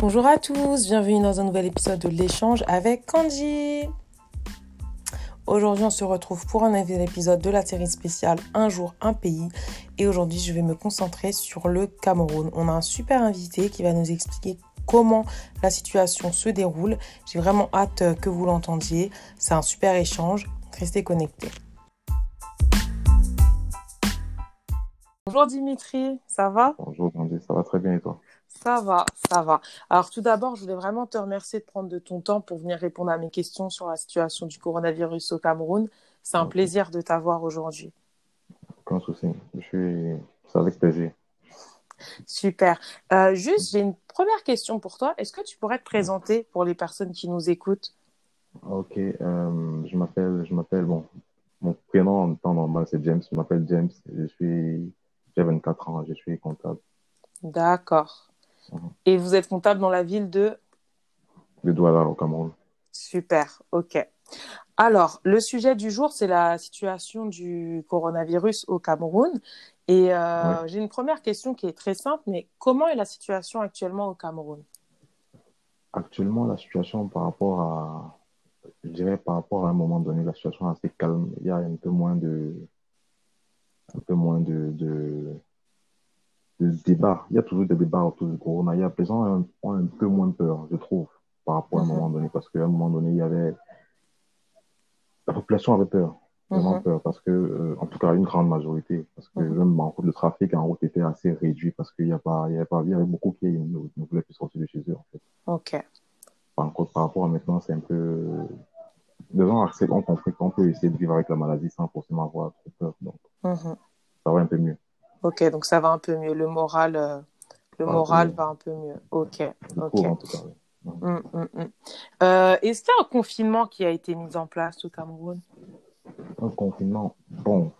Bonjour à tous, bienvenue dans un nouvel épisode de l'échange avec Kanji. Aujourd'hui, on se retrouve pour un nouvel épisode de la série spéciale Un jour, un pays. Et aujourd'hui, je vais me concentrer sur le Cameroun. On a un super invité qui va nous expliquer comment la situation se déroule. J'ai vraiment hâte que vous l'entendiez. C'est un super échange. Restez connectés. Bonjour Dimitri, ça va? Bonjour Candy, ça va très bien et toi? Ça va, ça va. Alors tout d'abord, je voulais vraiment te remercier de prendre de ton temps pour venir répondre à mes questions sur la situation du coronavirus au Cameroun. C'est un plaisir de t'avoir aujourd'hui. Aucun souci, je suis... c'est avec plaisir. Super. Euh, juste, j'ai une première question pour toi. Est-ce que tu pourrais te présenter pour les personnes qui nous écoutent? Ok, euh, je m'appelle, je m'appelle, bon, mon prénom en temps normal c'est James, je m'appelle James, je suis, j'ai 24 ans, je suis comptable D'accord. Mhm. Et vous êtes comptable dans la ville de de Douala au Cameroun. Super, ok. Alors, le sujet du jour, c'est la situation du coronavirus au Cameroun. Et euh, j'ai une première question qui est très simple, mais comment est la situation actuellement au Cameroun? Actuellement, la situation par rapport à, je dirais par rapport à un moment donné, la situation est assez calme, il y a un peu moins de, un peu moins de, de, de débats. Il y a toujours des débats autour du corona. Il y a, ont ont un peu moins peur, je trouve, par rapport à un Mhm. moment donné, parce qu'à un moment donné, il y avait, la population avait peur, vraiment Mhm. peur, parce que, euh, en tout cas, une grande majorité, parce que Mhm. même en route, le trafic en route était assez réduit, parce qu'il y a pas, il y avait pas, il y avait beaucoup qui ne, ne voulaient plus sortir de chez eux, en fait. Ok, Par contre, par rapport à maintenant, c'est un peu, les gens acceptent, ont compris qu'on peut essayer de vivre avec la maladie sans forcément avoir trop peur, donc ça va un peu mieux. Ok, donc ça va un peu mieux. Le moral, euh, le Ça va un peu moral mieux. va un peu mieux. Ok, ok. trouve, en tout cas. oui. Hum, hum, hum. Euh, Est-ce qu'il y a un confinement qui a été mis en place au Cameroun? Un confinement, bon,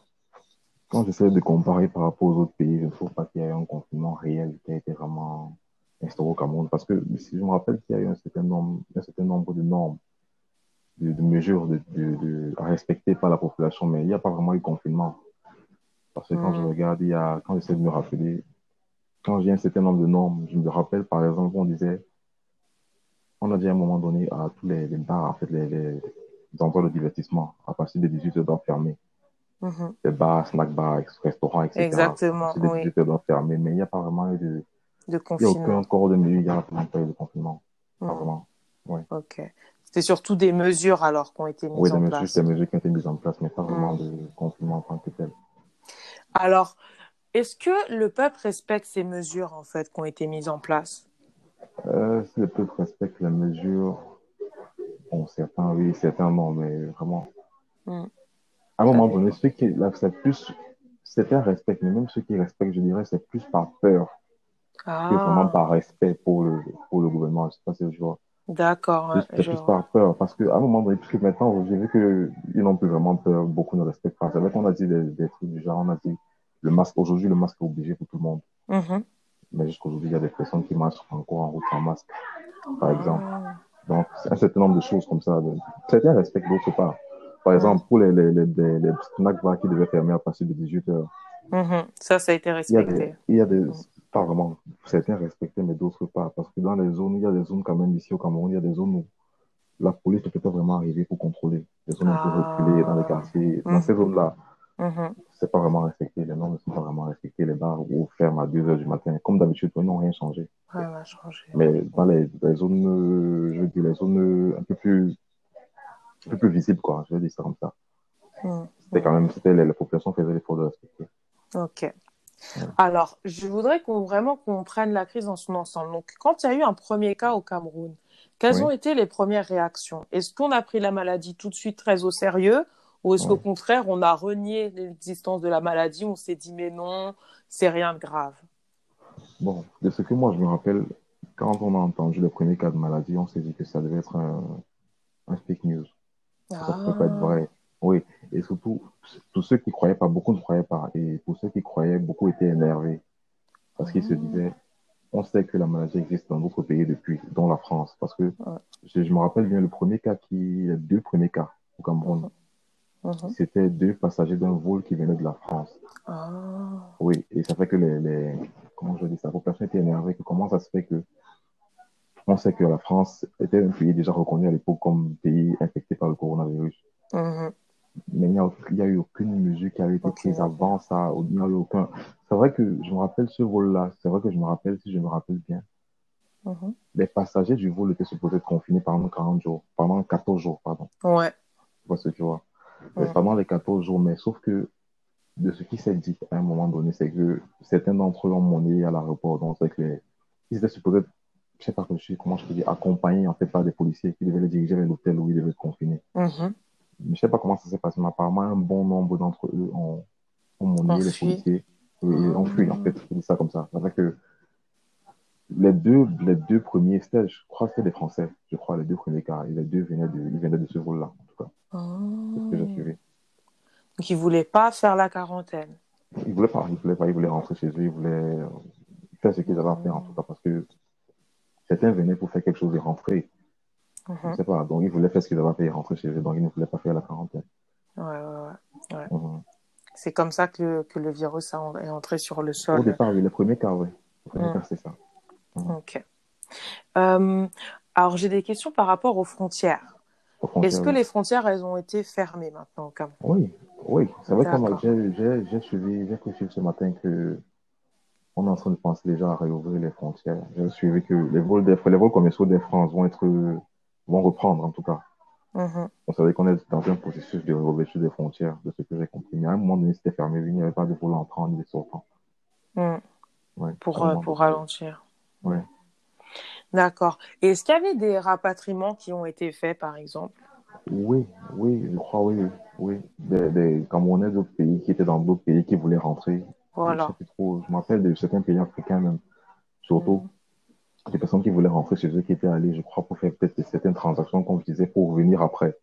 quand j'essaie de comparer par rapport aux autres pays, je ne trouve pas qu'il y ait un confinement réel qui a été vraiment instauré au Cameroun. Parce que si je me rappelle qu'il y a eu un certain nombre, un certain nombre de normes, de, de mesures de, de- de- à respecter par la population, mais il n'y a pas vraiment eu confinement. Parce que quand je Hmm. regarde, il y a, quand j'essaie de me rappeler, quand j'ai un certain nombre de normes, je me rappelle par exemple qu'on disait, on a dit à un moment donné à tous les, les bars, en fait, les, les, les endroits de divertissement, à partir de 18 heures doivent fermer. Mhm. les bars, snack bars, restaurants, etc. Exactement, C'est des oui. 18 heures doivent fermer, mais il n'y a pas vraiment eu de, De il n'y a confinement. aucun corps de mesure, il n'y a vraiment pas eu de confinement. Pas Hmm. vraiment. Ok. C'était surtout des mesures alors qui ont été mises Oui, des en mesures, place. des mesures qui ont été mises en place, mais pas vraiment Hmm. de confinement en tant que tel. Alors, est-ce que le peuple respecte ces mesures en fait qui ont été mises en place? Euh, si le peuple respecte les mesures, bon, certains oui, certains non, mais vraiment. Hmm. À un moment donné, ceux qui, là, c'est plus, certains respectent, mais même ceux qui respectent, je dirais, c'est plus par peur que vraiment Ah, par respect pour le, pour le gouvernement. Je sais pas si je vois. D'accord, C'est vois. par peur, parce qu'à un moment donné, puisque maintenant, j'ai vu qu'ils n'ont plus vraiment peur, beaucoup ne respectent pas. C'est vrai qu'on a dit des, des trucs du genre, on a dit le masque, aujourd'hui, le masque est obligé pour tout le monde. Mhm. Mais jusqu'aujourd'hui, il y a des personnes qui marchent encore en route sans masque, par exemple. Ah, Donc, un certain nombre de choses comme ça. Certains respectent, d'autres pas. Par Mm. exemple, pour les, les, les, les, les snack bars qui devaient fermer à partir de 18 heures, mhm. Ça, ça a été il y a des, respecté. il y a des, pas vraiment, certains respectés, mais d'autres pas. Parce que dans les zones, il y a des zones quand même ici au Cameroun, il y a des zones où la police ne peut pas vraiment arriver pour contrôler. Des zones un peu Ah. reculées dans les quartiers. Dans Mhm. ces zones-là, Mhm. c'est pas vraiment respecté. Les normes ne sont pas vraiment respectées. Les bars ou ferment à 2 heures du matin. Comme d'habitude, ils n'ont rien changé. Ouais, on a changé. Mais dans les, les zones, euh, je veux dire, les zones euh, un peu plus, un peu plus visibles, quoi. Je veux dire ça comme ça. Hmm. C'était quand même, c'était, les, la population faisait l'effort de respecter. Ok. Alors, je voudrais qu'on vraiment qu'on prenne la crise dans son ensemble. Donc, quand il y a eu un premier cas au Cameroun, quelles Oui. ont été les premières réactions? Est-ce qu'on a pris la maladie tout de suite très au sérieux? Ou est-ce Oui. qu'au contraire, on a renié l'existence de la maladie On s'est dit, mais non, c'est rien de grave? Bon, de ce que moi je me rappelle, quand on a entendu le premier cas de maladie, on s'est dit que ça devait être un, un fake news. Ça ne peut pas être Ah, vrai. Oui, et surtout, tous ceux qui croyaient pas, beaucoup ne croyaient pas. Et pour ceux qui croyaient, beaucoup étaient énervés. Parce qu'ils se disaient, on sait que la maladie existe dans d'autres pays depuis, dont la France. Parce que je, je me rappelle bien le premier cas qui, les deux premiers cas au Cameroun, mhm. c'était deux passagers d'un vol qui venaient de la France. Ah, Oui, et ça fait que les, les comment je dis ça, la population était énervée, que comment ça se fait que on sait que la France était un pays déjà reconnu à l'époque comme pays infecté par le coronavirus. Mhm. Mais il n'y a, a eu aucune mesure qui avait été prise avant ça. Il n'y a eu aucun. C'est vrai que je me rappelle ce vol-là. C'est vrai que je me rappelle, si je me rappelle bien, Mhm. les passagers du vol étaient supposés être confinés pendant 40 jours, pendant 14 jours, pardon. Ouais. Tu vois ce que tu vois. Pendant les 14 jours, mais sauf que de ce qui s'est dit à un moment donné, c'est que certains d'entre eux ont monnaie à l'aéroport. Donc, c'est que les... ils étaient supposés être, je sais pas comment je peux dire, accompagnés en fait par des policiers qui devaient les diriger vers l'hôtel où ils devaient être confinés. Mais je sais pas comment ça s'est passé, mais apparemment, un bon nombre d'entre eux ont, ont monnayé les policiers. Ils ont fui, en Ah. fait. Je dis ça comme ça. C'est vrai que les deux, les deux premiers je crois que c'était des Français, je crois, les deux premiers cas, et les deux venaient de, ils venaient de ce vol-là, en tout cas. C'est ce que j'ai Ah. suivi. Donc, ils voulaient pas faire la quarantaine. Ils voulaient pas, ils voulaient pas, ils voulaient rentrer chez eux, ils voulaient euh, faire ce qu'ils avaient à faire, en tout cas, parce que certains venaient pour faire quelque chose et rentrer. Je Mhm. sais pas. Donc, ils voulaient faire ce qu'ils avaient à faire et rentrer chez eux, donc ils ne voulaient pas faire la quarantaine. Ouais, ouais, ouais. Mhm. C'est comme ça que le, que le virus a- est entré sur le Au sol. départ, oui, les premiers cas, oui. Les premiers Mhm. cas, c'est ça. Ok. Euh, alors, j'ai des questions par rapport aux frontières. Est-ce que oui. les frontières, elles ont été fermées maintenant au Cameroun Oui, oui. C'est vrai que j'ai suivi, j'ai ce matin que on est en train de penser déjà à réouvrir les frontières. J'ai suivi que les vols des, les vols commerciaux d'Air France vont être, vont reprendre, en tout cas. Mhm. On savait qu'on est dans un processus de réouverture des frontières, de ce que j'ai compris. Mais à un moment donné, c'était fermé, il n'y avait pas de vol entrant ni de sortant. Ouais, Pour, euh, pour ralentir. D'accord. Et est-ce qu'il y avait des rapatriements qui ont été faits, par exemple? Oui, oui, je crois, oui, oui. Des, des Camerounais d'autres pays qui étaient dans d'autres pays qui voulaient rentrer. Voilà. Je me rappelle de certains pays africains même. Surtout des personnes qui voulaient rentrer chez eux, qui étaient allées, je crois, pour faire peut-être certaines transactions, comme je disais, pour revenir après.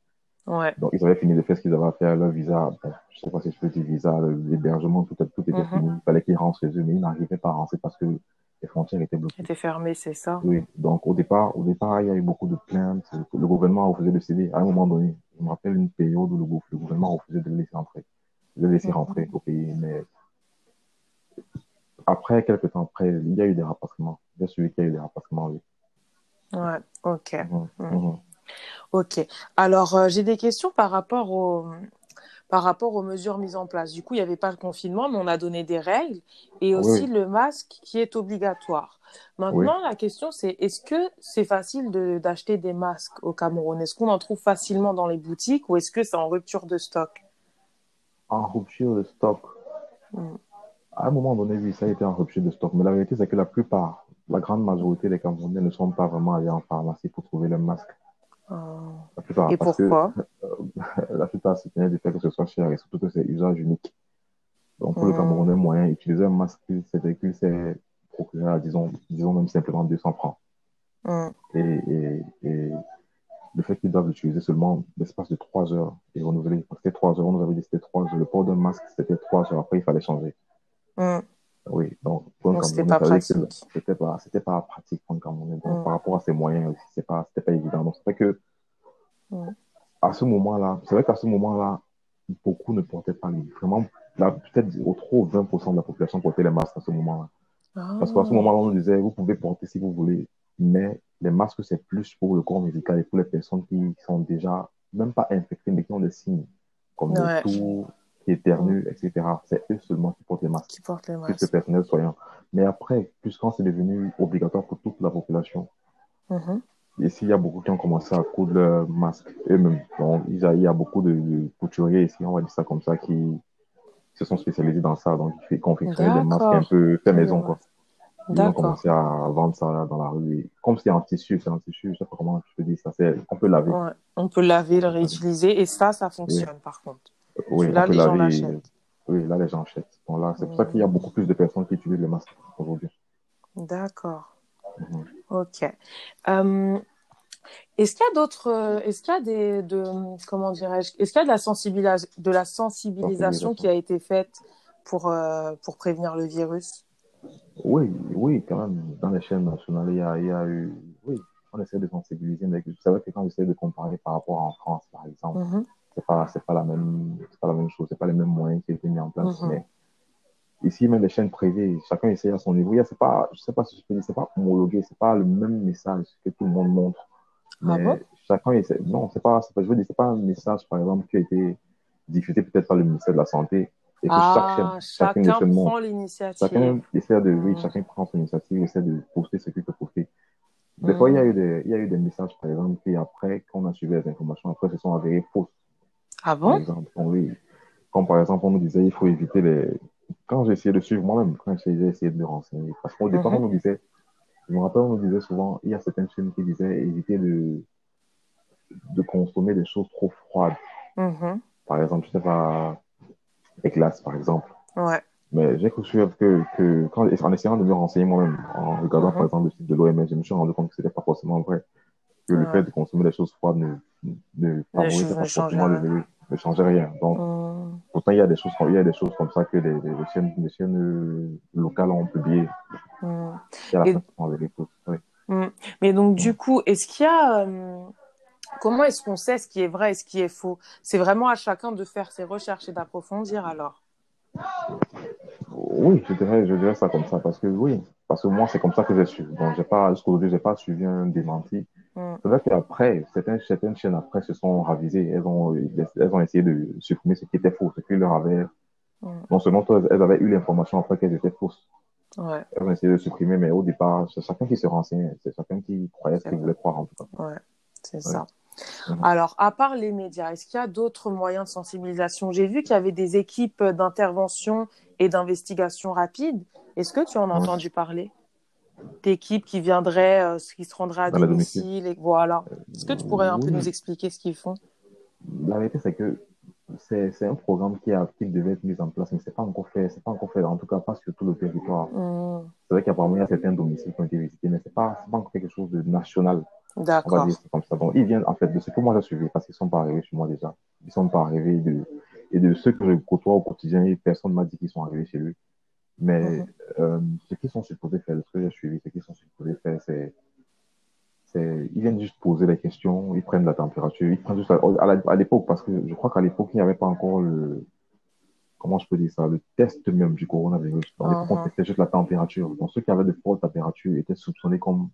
Ouais. Donc, ils avaient fini de faire ce qu'ils avaient à faire, leur visa, bon, je sais pas si je peux dire visa, l'hébergement, tout, tout était Mhm. fini. Il fallait qu'ils rentrent chez eux, mais ils n'arrivaient pas à rentrer parce que les frontières étaient bloquées. Était fermé, c'est ça Oui, donc au départ, au départ, il y a eu beaucoup de plaintes. Le gouvernement refusait de céder. À un moment donné, je me rappelle une période où le, gou- le gouvernement refusait de les laisser entrer, de les laisser Mhm. rentrer au pays. Mais après, quelques temps après, il y a eu des rapatriements. J'ai suivi qu'il y a eu des rapatriements, oui. Ouais. Ok. Mhm, Mhm. mhm. Ok. Alors, euh, j'ai des questions par rapport au, par rapport aux mesures mises en place. Du coup, il n'y avait pas le confinement, mais on a donné des règles et aussi Oui. le masque qui est obligatoire. Maintenant, la question, c'est est-ce que c'est facile de- d'acheter des masques au Cameroun? Est-ce qu'on en trouve facilement dans les boutiques ou est-ce que c'est en rupture de stock? En rupture de stock. Mhm. À un moment donné, oui, ça a été en rupture de stock. Mais la vérité, c'est que la plupart, la grande majorité des Camerounais ne sont pas vraiment allés en pharmacie pour trouver le masque. Euh, La plupart, Et que pourquoi? la plupart se du fait que ce soit cher et surtout que c'est usage unique. Donc, pour le Mhm. Camerounais moyen, utiliser un masque, c'était que c'est procurer à, disons, disons même simplement 200 francs. Mhm. Et, et, et le fait qu'ils doivent l'utiliser seulement l'espace de 3 heures et renouveler, parce que 3 heures, on nous avait dit que c'était 3 heures. Le port d'un masque, c'était 3 heures. Après, il fallait changer. Mhm. Oui, donc Donc, c'était pas pratique. c'était pas, c'était pas pratique. Donc, Mm. par rapport à ses moyens aussi, c'est pas, c'était pas évident. Donc, c'est vrai que, Mm. à ce moment-là, c'est vrai qu'à ce moment-là, beaucoup ne portaient pas les, vraiment, peut-être au trop 20% de la population portait les masques à ce moment-là. Parce qu'à ce Ah. moment-là, on nous disait, vous pouvez porter si vous voulez, mais les masques, c'est plus pour le corps médical et pour les personnes qui sont déjà, même pas infectées, mais qui ont des signes, comme Ouais. des toux, éternuent, etc. C'est eux seulement qui portent les masques Qui porte les plus le masques personnel soignant. Mais après, plus quand c'est devenu obligatoire pour toute la population, Mhm. ici, il y a beaucoup qui ont commencé à coudre leurs masques eux-mêmes. Donc, il y a, il y a beaucoup de, de couturiers ici, on va dire ça comme ça, qui se sont spécialisés dans ça. Donc, ils confectionnaient des masques un peu fait maison, quoi. Ils ont commencé à vendre ça là, dans la rue. Et comme c'est en tissu, c'est en tissu, je sais pas comment je peux dire ça, on peut laver. Ouais. On peut laver, le réutiliser et ça, ça fonctionne par contre. Oui, peut les gens l'achètent. Oui, là, les gens achètent. Donc là, c'est pour ça qu'il y a beaucoup plus de personnes qui utilisent les masques aujourd'hui. D'accord. Mhm. Ok. Euh, est-ce qu'il y a d'autres, euh, est-ce qu'il y a des, de, comment dirais-je, est-ce qu'il y a de la sensibilisation, de la sensibilisation qui a été faite pour, euh, pour prévenir le virus? Oui, oui, quand même, dans les chaînes nationales, il y a, il y a eu, oui, on essaie de sensibiliser, mais c'est vrai que quand j'essaie de comparer par rapport en France, par exemple, Mhm. C'est pas, c'est pas la même, c'est pas la même chose, c'est pas les mêmes moyens qui ont été mis en place, Mhm. mais ici, même les chaînes privées, chacun essaie à son niveau. C'est pas, je sais pas si je peux dire, c'est pas homologué, c'est pas le même message que tout le monde montre. Ah Mais bon chacun essaie. Non, c'est pas, pas, je veux dire, c'est pas un message, par exemple, qui a été diffusé peut-être par le ministère de la Santé et que chaque chaîne, Ah, chacune des chacun chaînes prend l'initiative. Chacun essaie de, oui, Mm. chacun prend son initiative, essaie de poster ce qu'il peut poster. Des fois, il y a eu des, il y a eu des messages, par exemple, qui après, quand on a suivi les informations, après, se sont avérés fausses. Ah Par bon? exemple, on- oui. Comme par exemple, on nous disait, il faut éviter les. Quand essayé de suivre moi-même, quand j'ai essayé de me renseigner, parce qu'au départ, Mhm. on nous disait, je me rappelle, on nous disait souvent, il y a certaines chaînes qui disaient éviter de, de consommer des choses trop froides. Mhm. Par exemple, je sais pas, les glaces, par exemple. Ouais. Mais j'ai cru que, que quand, en essayant de me renseigner moi-même, en regardant Mhm. par exemple le site de l'OMS, je me suis rendu compte que c'était pas forcément vrai. Que le fait de consommer des choses froides ne, ne favorisait choses pas forcément le virus, ne changeait rien. Donc, Mm. pourtant, il y a des choses, comme- il y a des choses comme ça que les, les, chaînes, les chaînes euh, locales ont publiées. Mm. Et. Oui. Mm. Mais donc, du coup, est-ce qu'il y a. euh, Comment est-ce qu'on sait ce qui est vrai et ce qui est faux? C'est vraiment à chacun de faire ses recherches et d'approfondir alors. Oui, je dirais, je dirais ça comme ça, parce que oui, parce que moi, c'est comme ça que j'ai suivi. Donc, j'ai pas, jusqu'aujourd'hui, j'ai pas suivi un démenti. Mm. C'est vrai qu'après, certaines, certaines chaînes après se sont ravisées. Elles ont, elles ont essayé de supprimer ce qui était faux, ce qui leur avait, Mm. non seulement elles elles avaient eu l'information après qu'elles étaient fausses. Ouais, Elles ont essayé de supprimer, mais au départ, c'est chacun qui se renseignait. C'est chacun qui croyait ce qu'il voulait croire, en tout cas. ouais, c'est Ouais. ça. Mhm. Alors, à part les médias, est-ce qu'il y a d'autres moyens de sensibilisation? J'ai vu qu'il y avait des équipes d'intervention et d'investigation rapide. Est-ce que tu en as entendu parler? D'équipes qui viendraient, euh, qui se rendraient à domicile et voilà. Est-ce que tu pourrais un peu nous expliquer ce qu'ils font? La vérité, c'est que c'est, un programme qui, a, qui devait être mis en place, mais c'est pas encore fait, c'est pas encore fait, en tout cas pas sur tout le territoire. Mm. C'est vrai qu'apparemment, il y a certains domiciles qui ont été visités, mais c'est pas, c'est pas encore quelque chose de national. On va D'accord. comme ça. Donc, ils viennent, en fait, de ce que moi j'ai suivi, parce qu'ils sont pas arrivés chez moi déjà. Ils sont pas arrivés de, et de ceux que je côtoie au quotidien, personne m'a dit qu'ils sont arrivés chez lui. Mais, Mhm. euh, ce qu'ils sont supposés faire, ce que j'ai suivi, ce qu'ils sont supposés faire, c'est, c'est, ils viennent juste poser les questions, ils prennent la température, ils prennent juste, la- à l'époque, parce que je crois qu'à l'époque, il n'y avait pas encore le, comment je peux dire ça, le test même du coronavirus. Dans l'époque, on Mhm. testait juste la température. Donc, ceux qui avaient de fortes températures étaient soupçonnés comme,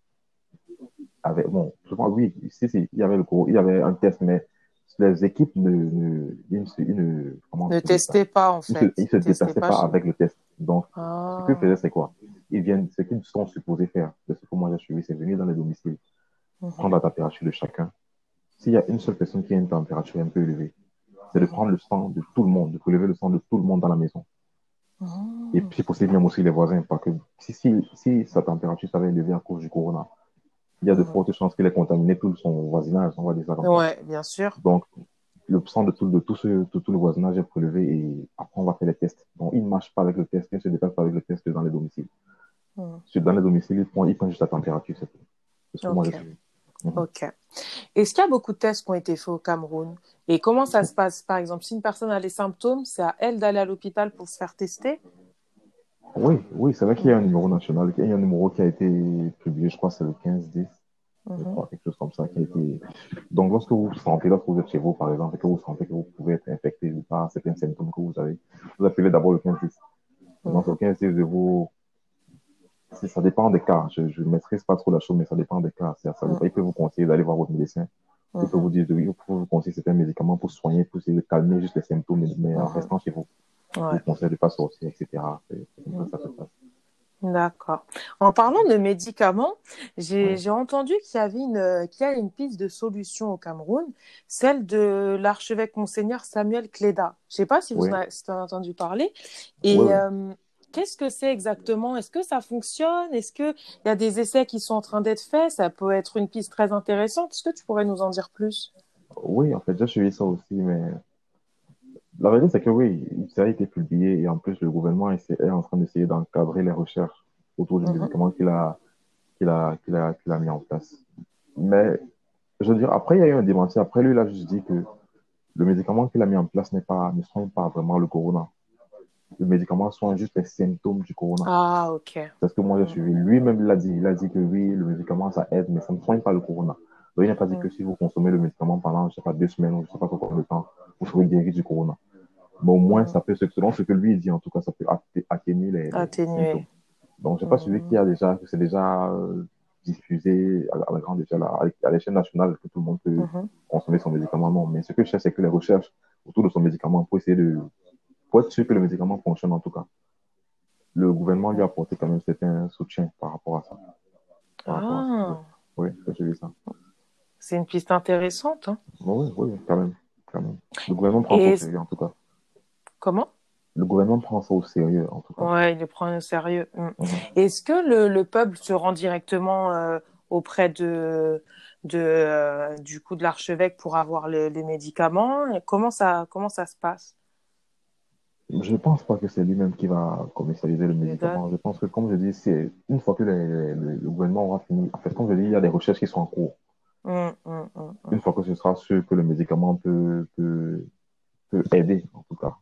avec, bon, je crois, oui, si, si, il y avait le il y avait un test, mais les équipes ne, ne, ils ne, ils ne- comment Ne testez pas, en Ils se, fait. ils se Testez déplaçaient pas avec le test. Donc. Ah. ce qu'ils faisaient, c'est quoi? Ils viennent, ce qu'ils sont supposés faire, de ce que moi j'ai suivi, c'est venir dans les domiciles, Mhm. prendre la température de chacun. S'il y a une seule personne qui a une température un peu élevée, c'est de prendre le sang de tout le monde, de prélever le sang de tout le monde dans la maison. Mhm. Et puis, possible, même aussi les voisins, parce que si, si, si sa température s'avait élevée à cause du corona, il y a de Mhm. fortes chances qu'il ait contaminé tout son voisinage, on va dire ça comme ça. Ouais, bien sûr. Donc, le sang de tout, de tout, ce, de tout le voisinage est prélevé et après, on va faire les tests. Donc, il ne marche pas avec le test, il ne se déplace pas avec le test dans les domiciles. Sur- Dans les domiciles, il prend, il prend juste la température, c'est tout. C'est ce que moi Ok. Est-ce qu'il y a beaucoup de tests qui ont été faits au Cameroun? Et comment ça se passe? Par exemple, si une personne a les symptômes, c'est à elle d'aller à l'hôpital pour se faire tester? Oui, oui, c'est vrai qu'il y a un numéro national, il y a un numéro qui a été publié, je crois c'est le 15-10, je Mhm. crois, quelque chose comme ça, qui été... Donc, lorsque vous sentez, lorsque vous êtes chez vous, par exemple, et que vous sentez que vous pouvez être infecté par certains symptômes que vous avez, vous appelez d'abord le 15-10. Donc, le 15-10 de vous... Ça dépend des cas. Je ne maîtrise pas trop la chose, mais ça dépend des cas. C'est- Ça, dépend. Il peut vous conseiller d'aller voir votre médecin. Il peut Mhm. vous dire, de- il peut vous conseiller certains médicaments pour soigner, pour essayer de calmer juste les symptômes, mais- en Mhm. restant chez vous. Il Ouais. vous conseille de ne pas sortir, etc. C'est comme ça que ça se passe. D'accord. En parlant de médicaments, j'ai entendu qu'il y avait une, qu'il y a une piste de solution au Cameroun, celle de l'archevêque Monseigneur Samuel Cléda. Je sais pas si vous Oui. en avez, si en entendu parler. Et Oui, euh, qu'est-ce que c'est exactement? Est-ce que ça fonctionne? Est-ce qu'il y a des essais qui sont en train d'être faits? Ça peut être une piste très intéressante. Est-ce que tu pourrais nous en dire plus? Oui, en fait, j'ai suivi ça aussi, mais la vérité, c'est que oui, ça a été publié et en plus, le gouvernement est en train d'essayer d'encadrer les recherches autour du Mhm. médicament qu'il a, qu'il a, qu'il a, qu'il a mis en place. Mais, je veux dire, après, il y a eu un démenti. Après, lui, il a juste dit que le médicament qu'il a mis en place n'est pas, ne soigne pas vraiment le corona. Le médicament soigne juste les symptômes du corona. Ah, ok. C'est ce que moi j'ai suivi. Lui-même il l'a dit. Il a dit que oui, le médicament ça aide, mais ça ne soigne pas le corona. Donc il n'a pas dit Mm. que si vous consommez le médicament pendant, je sais pas, deux semaines ou je sais pas combien de temps, vous serez guéri du corona. Mais au moins, ça peut, selon ce que lui dit, en tout cas, ça peut atténuer les, Atténuer. symptômes. Donc, j'ai pas suivi qu'il y a déjà, que c'est déjà euh, diffusé à, la grande échelle, à, l'échelle nationale, que tout le monde peut Mhm. consommer son médicament. Non, mais ce que je sais, c'est que les recherches autour de son médicament pour essayer de, pour être sûr que le médicament fonctionne en tout cas. Le gouvernement lui a apporté quand même certain soutien par rapport à ça. Par rapport à ça. Ah, Oui, j'ai vu ça. c'est une piste intéressante. hein. Oui, oui, quand même, Le gouvernement prend Et ça au sérieux en tout cas. Comment? Le gouvernement prend ça au sérieux en tout cas. Ouais, il le prend au sérieux. Mm. Mhm. Est-ce que le, le peuple se rend directement euh, auprès de, de, euh, du coup de l'archevêque pour avoir le- les médicaments? Comment ça, comment ça se passe? Je ne pense pas que c'est lui-même qui va commercialiser le médicament. Je pense que, comme je dis, c'est une fois que les- les- le, le gouvernement aura fini. En fait, comme je dis, il y a des recherches qui sont en cours. Mm, mm, mm, mm. Une fois que ce sera sûr que le médicament peut, peut, peut aider, en tout cas,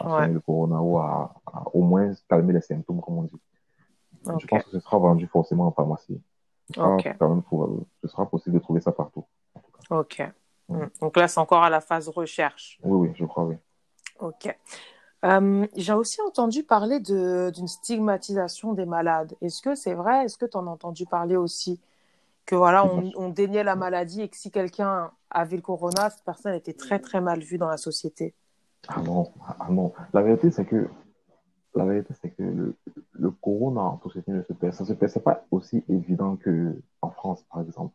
à Ouais. le corona ou à, à au moins calmer les symptômes, comme on dit. Je pense que ce sera vendu forcément en pharmacie. Ce sera, Ok. quand même, pour- ce sera possible de trouver ça partout. ok. Donc là, c'est encore à la phase recherche. Oui, oui, je crois, oui. Ok. Euh, j'ai aussi entendu parler de, d'une stigmatisation des malades. Est-ce que c'est vrai? Est-ce que tu en as entendu parler aussi? Que voilà, on, on déniait la maladie et que si quelqu'un avait le corona, cette personne était très très mal vue dans la société. Ah non, ah non. La vérité, c'est que, la vérité, c'est que le, le corona en société ne se passe, ça se passe pas aussi évident que en France, par exemple.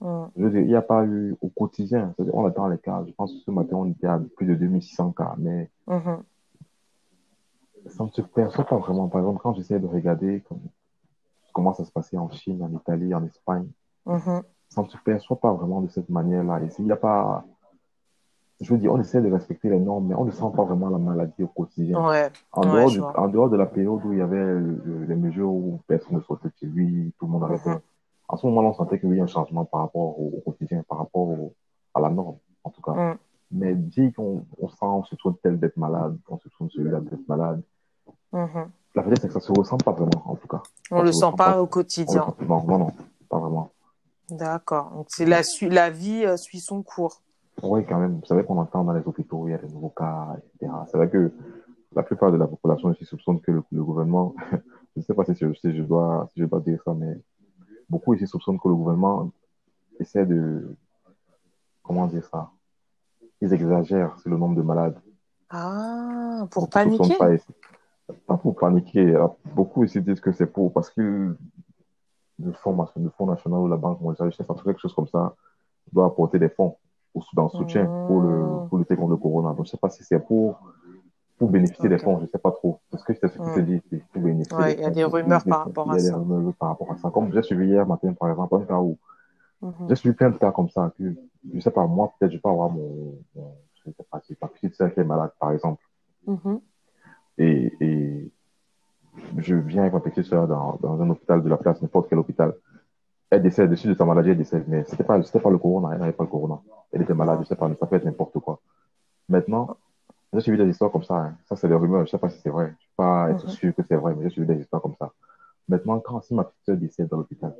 Mm. Je veux dire, il n'y a pas eu au quotidien, on attend les cas. Je pense que ce matin, on était à plus de 2600 cas, mais ça ne se perçoit pas vraiment. Par exemple, quand j'essaie de regarder comme- comment ça se passait en Chine, en Italie, en Espagne, Mhm. ça ne se perçoit pas vraiment de cette manière-là. Ici, il n'y a pas, je veux dire, on essaie de respecter les normes, mais on ne sent pas vraiment la maladie au quotidien. Ouais, En, Ouais, dehors de, vois. en dehors de la période où il y avait euh, les mesures où personne ne sortait chez lui, tout le monde avait Mhm. peur. En ce moment-là, on sentait qu'il y a un changement par rapport au, au quotidien, par rapport au- à la norme, en tout cas. Mm. Mais dire qu'on on sent, on se trouve tel d'être malade, on se trouve celui-là d'être malade, Mhm. la vérité, c'est que ça se ressent pas vraiment, en tout cas. On Ça le se sent pas au quotidien. sent- non, non, non, pas vraiment. D'accord. Donc c'est la, su- la vie euh, suit son cours. Oui, quand même. Vous savez qu'on entend dans les hôpitaux, il y a des nouveaux cas, etc. C'est vrai que la plupart de la population ici soupçonne que le, le gouvernement, je ne sais pas si je, si je dois, si je dois dire ça, mais beaucoup ici soupçonnent que le gouvernement essaie de, comment dire ça, ils exagèrent sur le nombre de malades. Ah, pour paniquer? Pas, pas pour paniquer. Beaucoup ici disent que c'est pour, parce que le Fonds, le Fonds national ou la Banque mondiale, je sais pas, quelque chose comme ça, doit apporter des fonds pour, dans le soutien pour, le, pour lutter contre le corona. Donc, je ne sais pas si c'est pour, pour bénéficier des fonds, je ne sais pas trop. Parce que c'est ce qui Mm. se dit, c'est pour bénéficier Ouais, il y a fonds. des rumeurs par rapport Il à y a des ça. rumeurs par rapport à ça. Comme j'ai suivi hier matin, par exemple, un cas où Mhm. j'ai suivi plein de cas comme ça, que, je ne sais pas, moi, peut-être, je peux avoir mon, mon je sais pas, si ma petite sœur qui est malade, par exemple, et, et je viens avec ma petite sœur dans, dans un hôpital de la place, n'importe quel hôpital. Elle décède dessus de sa maladie, elle décède. Mais c'était pas, c'était pas le corona, elle n'avait pas le corona. Elle était malade, je sais pas, ça peut être n'importe quoi. Maintenant, j'ai suivi des histoires comme ça. hein. Ça, c'est des rumeurs, je sais pas si c'est vrai. Je ne peux pas être Mhm. sûr que c'est vrai, mais j'ai suivi des histoires comme ça. Maintenant, quand si ma petite sœur décède dans l'hôpital,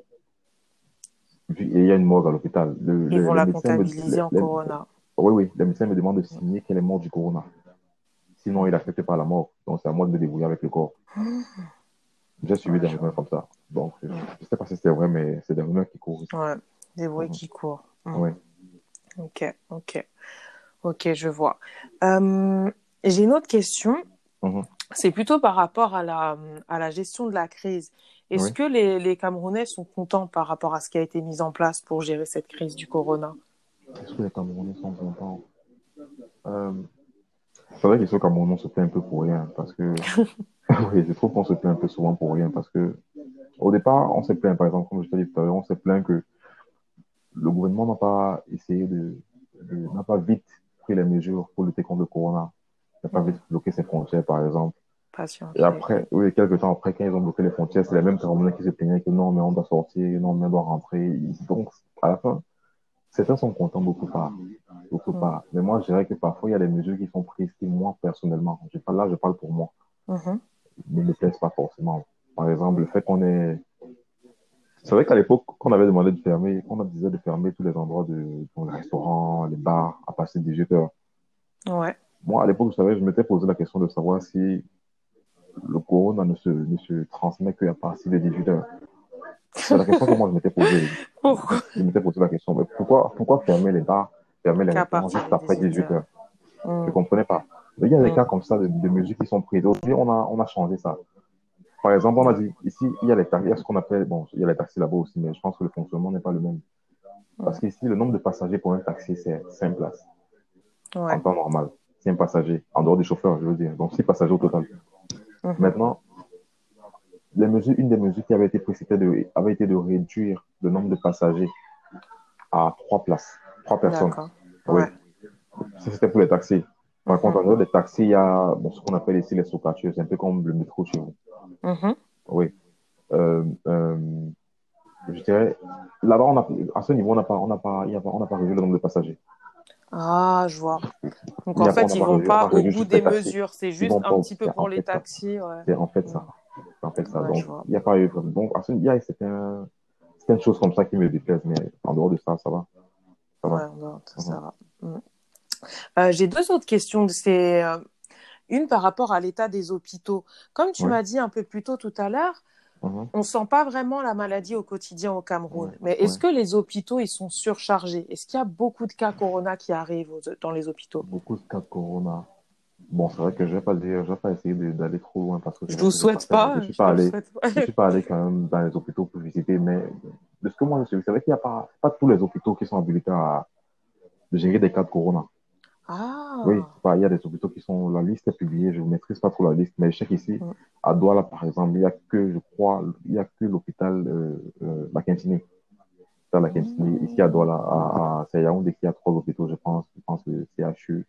il y a une morgue à l'hôpital, le, Ils le- vont la me- comptabiliser en corona. oui, oui, les médecins me demandent de signer qu'elle est morte du corona. Sinon, il n'accepte pas la mort. Donc, c'est à moi de me débrouiller avec le corps. J'ai suivi Ouais, des rumeurs comme ça. Donc, je ne sais pas si c'est vrai, mais c'est des rumeurs qui courent. ici. Ouais, des bruits Mhm. qui courent. Mhm. Ouais. Ok, ok. Ok, je vois. Euh, j'ai une autre question. Mhm. C'est plutôt par rapport à la, à la gestion de la crise. Est-ce Oui. que les, les Camerounais sont contents par rapport à ce qui a été mis en place pour gérer cette crise du corona? Est-ce que les Camerounais sont contents? Euh, C'est vrai qu'ici au Cameroun, on se plaint un peu pour rien. Parce que, oui, je trouve qu'on se plaint un peu souvent pour rien. Parce que, au départ, on s'est plaint, par exemple, comme je te dit tout à l'heure, on s'est plaint que le gouvernement n'a pas essayé de, de- n'a pas vite pris les mesures pour lutter contre le corona. N'a pas vite bloqué ses frontières, par exemple. Patience. Et après, oui, quelques temps après, quand ils ont bloqué les frontières, c'est les mêmes Camerounais qui se plaignaient que non, mais on doit sortir, non, mais on doit rentrer. Donc, à la fin, certains sont contents beaucoup pas. Beaucoup Mm. pas. Mais moi, je dirais que parfois, il y a des mesures qui sont prises qui, moi, personnellement, je parle là, je parle pour moi, Mhm. ne me plaisent pas forcément. Par exemple, le fait qu'on ait. C'est vrai qu'à l'époque, qu'on avait demandé de fermer, qu'on disait de fermer tous les endroits de, dans les restaurants, les bars, à passer 18 heures. Ouais. moi, à l'époque, je savais, je m'étais posé la question de savoir si le corona ne se, ne se transmet qu'à partir des 18 heures. C'est la question que moi, je m'étais posée. je m'étais posé la question, mais pourquoi, pourquoi fermer les bars, fermer les restaurants juste après 18 heures? Je ne comprenais pas. Mais il y a des cas comme ça de, de mesures qui sont prises. Aujourd'hui, on a, on a changé ça. Par exemple, on a dit, ici, il y a les taxis, il y a ce qu'on appelle, bon, il y a les taxis là-bas aussi, mais je pense que le fonctionnement n'est pas le même. Parce qu'ici, le nombre de passagers pour un taxi, c'est 5 places. Ouais. En temps normal. 5 passagers, en dehors des chauffeurs, je veux dire. Donc, 6 passagers au total. Maintenant, les mesures, une des mesures qui avait été précitée de, avait été de réduire le nombre de passagers à 3 places, 3 personnes. Oui. Ça, c'était pour les taxis. Par contre, en dehors des taxis, il y a bon, ce qu'on appelle ici les sous C'est un peu comme le métro chez vous. Mm-hmm. Oui. Euh, euh, je dirais, là-bas, à ce niveau, on n'a pas, on pas, on pas revu le nombre de passagers. Ah, je vois. Donc en fait, ils ne vont pas au bout des mesures, c'est juste un petit peu pour les taxis. C'est en fait ça. Donc, il n'y a pas eu. Donc, il y a certaines choses comme ça qui me déplaisent, mais en dehors de ça, ça va. Ça va. ça, ça va. Mm. Euh, j'ai deux autres questions. C'est euh, une par rapport à l'état des hôpitaux. Comme tu m'as dit un peu plus tôt tout à l'heure, mhm. on ne sent pas vraiment la maladie au quotidien au Cameroun. Mais est-ce que les hôpitaux ils sont surchargés? Est-ce qu'il y a beaucoup de cas corona qui arrivent dans les hôpitaux? Beaucoup de cas corona. Bon, c'est vrai que je ne vais pas dire, je vais pas essayer d'aller trop loin parce que je ne vous souhaite pas. Je ne suis pas allé, je suis pas allé quand même dans les hôpitaux pour visiter, mais de ce que moi je sais, c'est vrai qu'il n'y a pas, pas tous les hôpitaux qui sont habilités à gérer des cas de corona. Ah. Oui, il y a des hôpitaux qui sont, la liste est publiée, je ne maîtrise pas trop la liste, mais je sais qu'ici, mm. à Douala, par exemple, il n'y a que, je crois, il y a que l'hôpital euh, euh, la mm. Ici à Douala, à, à Yaoundé, il y a trois hôpitaux, je pense. Je pense le CHU,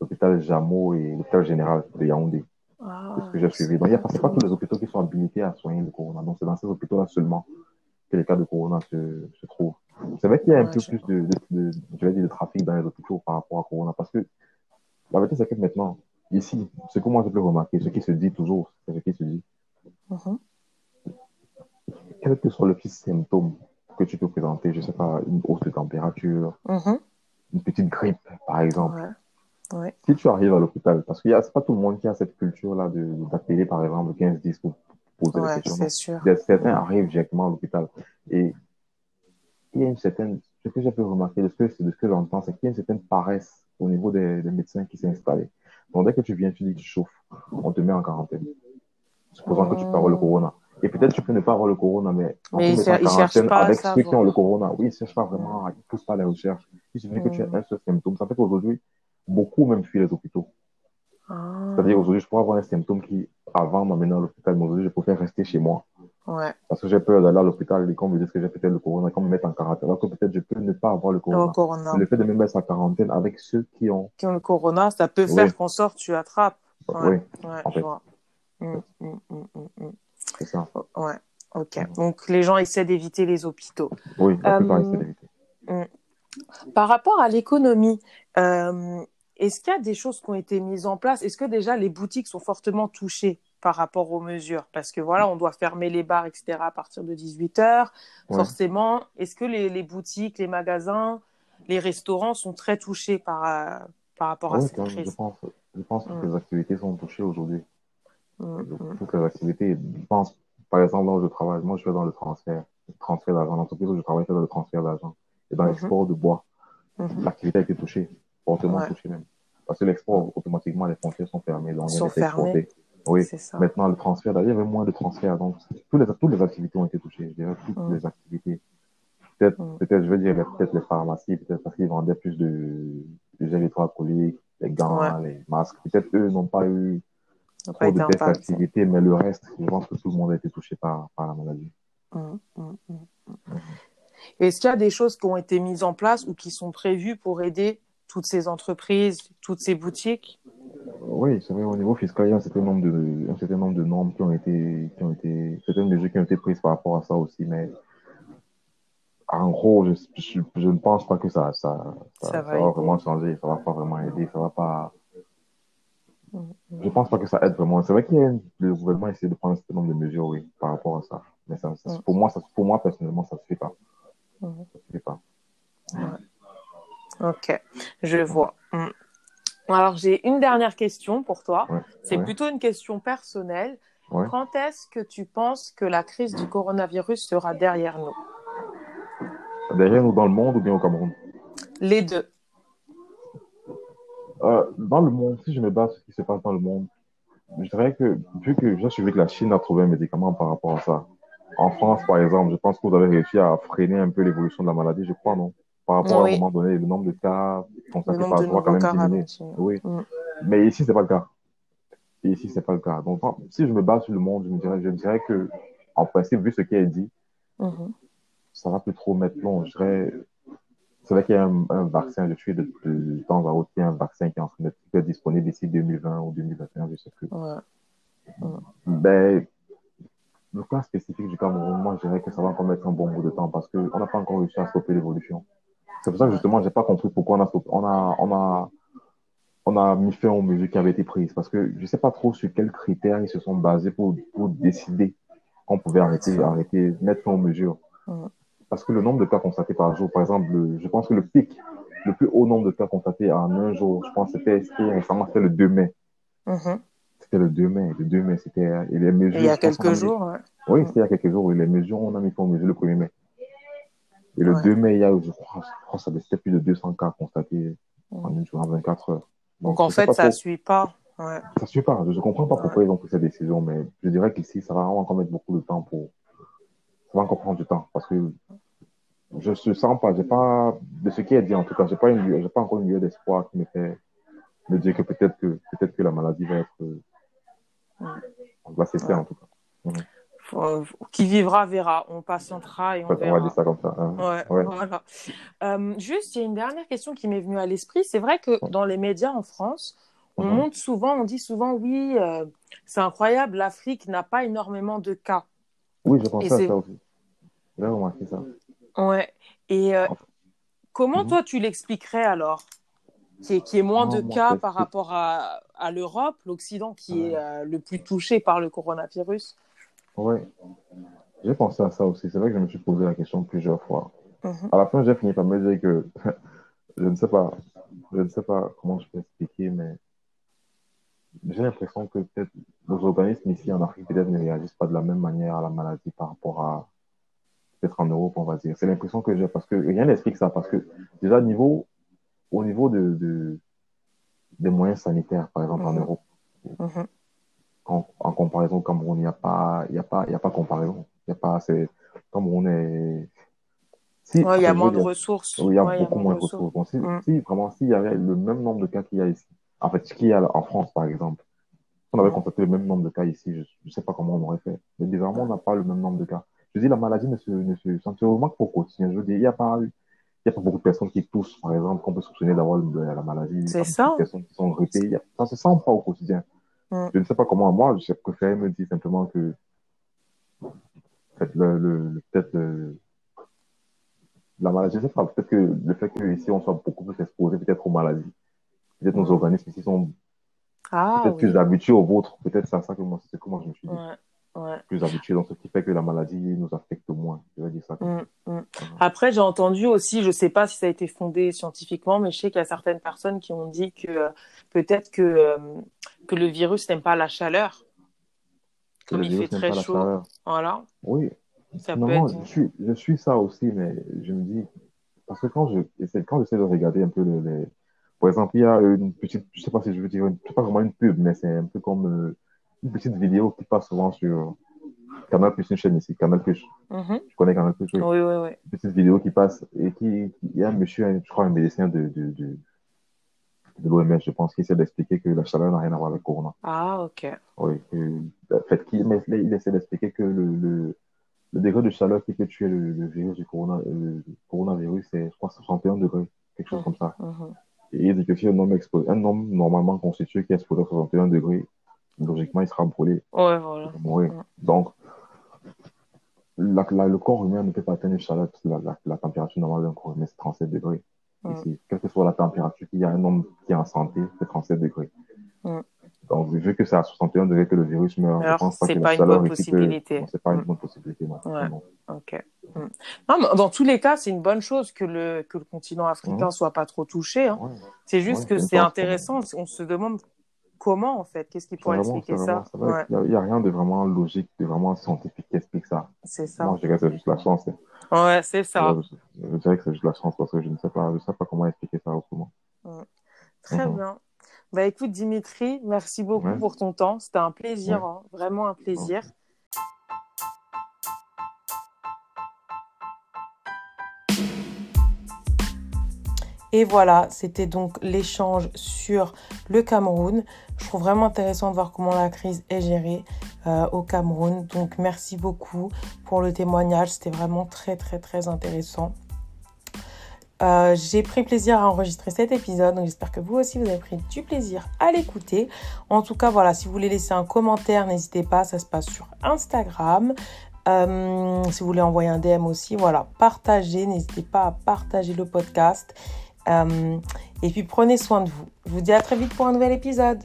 l'hôpital Jameau et l'hôpital général de Yaoundé. Ah, c'est ce que j'ai suivi. Donc, il n'y a pas, pas tous les hôpitaux qui sont habilités à soigner le corona. Donc, c'est dans ces hôpitaux-là seulement que les cas de corona se, se trouvent. C'est vrai qu'il y a un peu plus de, de, je vais dire, de trafic dans les hôpitaux par rapport à Corona. Parce que la vérité, c'est que maintenant, ici, ce que moi je peux remarquer, ce qui se dit toujours, c'est ce qui se dit. Uh-huh. Quel que soit le petit symptôme que tu peux présenter, je ne sais pas, une hausse de température, uh-huh. une petite grippe, par exemple. Si tu arrives à l'hôpital, parce que ce n'est pas tout le monde qui a cette culture-là d'appeler, par exemple, 15-10 pour poser des questions. Certains arrivent directement à l'hôpital. Et il y a une certaine, ce que j'ai pu remarquer de ce que, de ce que j'entends, c'est qu'il y a une certaine paresse au niveau des, des médecins qui s'est installée. Donc, dès que tu viens, tu dis que tu chauffes, on te met en quarantaine. Supposant que tu peux avoir le corona. Et peut-être tu peux ne pas avoir le corona, mais, mais avec ceux qui ont le corona. Oui, ils ne cherchent pas vraiment, ils ne poussent pas les recherches. Il suffit que tu aies un seul symptôme. Ça fait qu'aujourd'hui, beaucoup même fuient les hôpitaux. Ah. C'est-à-dire, aujourd'hui, je pourrais avoir un symptôme qui, avant m'amener à l'hôpital, mais aujourd'hui, je préfère rester chez moi. Ouais. Parce que j'ai peur d'aller à l'hôpital et qu'on me dise que j'ai peut-être le corona, qu'on me mette en quarantaine. Alors que peut-être je peux ne pas avoir le corona. Le, corona. le fait de me mettre en quarantaine avec ceux qui ont. Qui ont le corona, ça peut faire qu'en sorte tu attrapes. Ouais. Oui, ouais, je vois. Hum, hum, hum, C'est ça. Ouais, ok. Donc les gens essaient d'éviter les hôpitaux. Oui, la plupart essaient d'éviter. Par rapport à l'économie, euh, est-ce qu'il y a des choses qui ont été mises en place? Est-ce que déjà les boutiques sont fortement touchées par rapport aux mesures? Parce que voilà, on doit fermer les bars, etc. à partir de 18 h Forcément, est-ce que les, boutiques, les magasins, les restaurants sont très touchés par, euh, par rapport à cette crise Je pense, je pense que mm. les activités sont touchées aujourd'hui. Mm, mm. Toutes les activités. Je pense, par exemple, là où je travaille, moi je suis dans le transfert, le transfert d'argent. L'entreprise où je travaille fait dans le transfert d'argent. Et dans mm-hmm. l'export de bois, mm-hmm. l'activité a été touchée, fortement touchée même. Parce que l'export, automatiquement, les frontières sont fermées. Donc, sont fermées. Oui, ça. maintenant le transfert, il y avait moins de transferts. Donc, toutes les, toutes les activités ont été touchées, je dirais, toutes mm. les activités. Peut-être, mm. peut-être, je veux dire, peut-être les pharmacies, peut-être parce qu'ils vendaient plus de, de gel hydroalcoolique, les gants, les masques. Peut-être eux n'ont pas eu trop de tests d'activité, mais le reste, je pense que tout le monde a été touché par, par la maladie. Mm, Est-ce qu'il y a des choses qui ont été mises en place ou qui sont prévues pour aider toutes ces entreprises, toutes ces boutiques Oui, c'est vrai, au niveau fiscal, il y a un certain nombre de, un certain nombre de normes qui ont été, qui ont été, certaines mesures qui ont été prises par rapport à ça aussi, mais en gros, je, je, ne pense pas que ça, ça, ça, va, vraiment changer, ça va pas vraiment aider, ça va pas. Je pense pas que ça aide vraiment. C'est vrai que le gouvernement essaie de prendre un certain nombre de mesures, oui, par rapport à ça. Mais ça, pour, moi, ça, pour moi, personnellement, ça ne se fait pas. Ça se fait pas. Ok, je vois. Mm. Alors, j'ai une dernière question pour toi. Ouais, C'est ouais, plutôt une question personnelle. ouais. Quand est-ce que tu penses que la crise du coronavirus sera derrière nous? Derrière nous dans le monde ou bien au Cameroun? Les deux. Euh, dans le monde, si je me base sur ce qui se passe dans le monde, je dirais que, vu que j'ai suivi que la Chine a trouvé un médicament par rapport à ça. En France, par exemple, je pense que vous avez réussi à freiner un peu l'évolution de la maladie, je crois, non? Par rapport à un moment donné, le nombre de cas constatés par a quand même diminué. ralentit. Oui. Mm. Mais ici, c'est pas le cas. Et ici, c'est pas le cas. Donc, si je me base sur le monde, je me dirais, je me dirais que, en principe, vu ce qui est dit, Mhm. ça va plus trop mettre long. Je dirais, c'est vrai qu'il y a un, un vaccin, je suis de, de temps à autre, il y a un vaccin qui est en train d'être disponible d'ici 2020 ou 2021, je sais plus. Ouais. Mm. Ben, le cas spécifique du Cameroun, moi, je dirais que ça va encore mettre un bon bout de temps parce qu'on n'a pas encore réussi à stopper l'évolution. C'est pour ça que justement, j'ai pas compris pourquoi on a, on a, on a, on a mis fin aux mesures qui avaient été prises. Parce que je sais pas trop sur quels critères ils se sont basés pour, pour décider qu'on pouvait arrêter, arrêter, mettre fin aux mesures. Parce que le nombre de cas constatés par jour, par exemple, le- je pense que le pic, le plus haut nombre de cas constatés en un jour, je pense que c'était récemment, c'était le 2 mai. Mhm. C'était le 2 mai. Le 2 mai, c'était, et les Et mesures, il y a quelques mis- jours, oui, c'était il y a quelques jours, et les mesures, on a mis fin aux mesures le 1er mai. Et le Ouais. 2 mai, il y a, je crois, je crois ça c'était plus de 200 cas constatés en une journée, en 24 heures. Donc, Donc, en je fait, ça trop, suit pas. Ouais. ça suit pas. Je ne comprends pas Ouais. pourquoi ils ont pris cette décision, mais je dirais qu'ici, ça va encore mettre beaucoup de temps pour, ça va encore prendre du temps parce que je ne sens pas, j'ai pas, de ce qui est dit en tout cas, j'ai pas une, lueur- j'ai pas encore une lueur d'espoir qui me fait me dire que peut-être que, peut-être que la maladie va être, Mm. va cesser en tout cas. Faut- Qui vivra verra. On patientera et on fait, on va verra. dire ça comme ça. hein. Ouais, Ouais. voilà. Euh, juste, il y a une dernière question qui m'est venue à l'esprit. C'est vrai que dans les médias en France, on Mhm. monte souvent, on dit souvent, oui, euh, c'est incroyable, l'Afrique n'a pas énormément de cas. Oui, j'ai pensé à ça aussi. J'ai remarqué ça. ouais. Et euh, comment Mhm. toi tu l'expliquerais alors, qui est, qui est moins de moi, cas par rapport à, à l'Europe, l'Occident qui est euh, le plus touché par le coronavirus? Ouais, j'ai pensé à ça aussi. C'est vrai que je me suis posé la question plusieurs fois. Mhm. À la fin, j'ai fini par me dire que je ne sais pas, je ne sais pas comment je peux expliquer, mais j'ai l'impression que peut-être nos organismes ici en Afrique peut-être ne réagissent pas de la même manière à la maladie par rapport à peut-être en Europe, on va dire. C'est l'impression que j'ai parce que rien n'explique ça. Parce que déjà, niveau, au niveau de, de- des moyens sanitaires, par exemple en Mhm. Europe, Mhm. En, en comparaison au Cameroun, il n'y a pas, il y a pas, il y a pas comparaison. Il y a pas, c'est, Cameroun est, si, Ouais, y a moins de ressources. il y a Ouais, il y a beaucoup moins de ressources. ressources. Donc, si, Mm. si vraiment, s'il y avait le même nombre de cas qu'il y a ici, en fait, ce qu'il y a en France, par exemple, si on avait Mm. constaté le même nombre de cas ici, je ne sais pas comment on aurait fait. Mais bizarrement, on n'a pas le même nombre de cas. Je dis, la maladie ne se, ne se, au quotidien. Je veux dire, il n'y a pas, il a pas beaucoup de personnes qui toussent, par exemple, qu'on peut soupçonner d'avoir la maladie. C'est ça. personnes qui sont grippées. Ça se sent pas au quotidien. Mm. Je ne sais pas comment. Moi, je préférais me dire simplement que peut-être le, le- la maladie, je sais pas, peut-être que le fait qu'ici on soit beaucoup plus exposé peut-être aux maladies, peut-être nos Mm. organismes ici sont Ah peut-être oui. plus habitués aux vôtres, peut-être c'est ça que moi, c'est comment je me suis dit, Ouais. Ouais. plus habitués, donc ce qui fait que la maladie nous affecte moins, je vais dire ça comme Mm, mm. Après, j'ai entendu aussi, je sais pas si ça a été fondé scientifiquement, mais je sais qu'il y a certaines personnes qui ont dit que euh, peut-être que, euh, que le virus n'aime pas la chaleur. Comme il fait très chaud. Voilà. Oui, Ça peut être. je suis, je suis ça aussi, mais je me dis, parce que quand je, quand j'essaie de regarder un peu le- les, par exemple, il y a une petite, je sais pas si je veux dire, une- pas vraiment une pub, mais c'est un peu comme euh, une petite vidéo qui passe souvent sur Canal Plus, une chaîne ici, Canal Plus. Mhm. Tu connais Canal Plus, oui. Oui, oui, oui. Une petite vidéo qui passe et qui, il y a un monsieur, je crois un médecin de, de, de, de l'OMS, je pense, qui essaie d'expliquer que la chaleur n'a rien à voir avec le Corona. Ah, ok. Oui, en fait, il essaie d'expliquer que le, le, le degré de chaleur qui peut tuer le, le virus du corona, euh, le coronavirus, c'est, je crois, 61 degrés, quelque chose comme ça. Mhm. Et il dit que si un homme, expo- un homme normalement constitué qui est exposé à 61 degrés, logiquement, il sera brûlé, Ouais, il voilà. mourir. Mm. Donc, la, la- le corps humain ne peut pas atteindre une chaleur, parce que la, la, température normale d'un corps humain, c'est 37 degrés. Mm. Ici, quelle que soit la température qu'il y a, un homme qui est en santé, c'est 37 degrés. Mm. Donc, vu que c'est à 61 degrés que le virus meurt, je Alors, pense pas c'est que pas la une chaleur bonne ici peut- possibilité. non, c'est pas une Mm. bonne possibilité, non. Ouais. Non. Ok. Mm. Non, dans tous les cas, c'est une bonne chose que le, que le continent africain ne soit pas trop touché. Hein. C'est juste que c'est intéressant. On se demande comment, en fait? Qu'est-ce qui pourrait expliquer ça? Il n'y a, rien de vraiment logique, de vraiment scientifique qui explique ça. C'est ça. Moi, je dirais que c'est juste la chance. Ouais, c'est ça. Je, dirais que c'est juste la chance parce que je ne sais pas, je sais pas comment expliquer ça autrement. Très mhm. bien. Bah écoute Dimitri, merci beaucoup pour ton temps. C'était un plaisir, hein. vraiment un plaisir. Et voilà, c'était donc l'échange sur le Cameroun. Je trouve vraiment intéressant de voir comment la crise est gérée euh, au Cameroun. Donc merci beaucoup pour le témoignage. C'était vraiment très très très intéressant. Euh, j'ai pris plaisir à enregistrer cet épisode, donc j'espère que vous aussi vous avez pris du plaisir à l'écouter. En tout cas, voilà, si vous voulez laisser un commentaire, n'hésitez pas, ça se passe sur Instagram. Euh, si vous voulez envoyer un DM aussi, voilà, partagez, n'hésitez pas à partager le podcast. Euh, et puis prenez soin de vous. Je vous dis à très vite pour un nouvel épisode.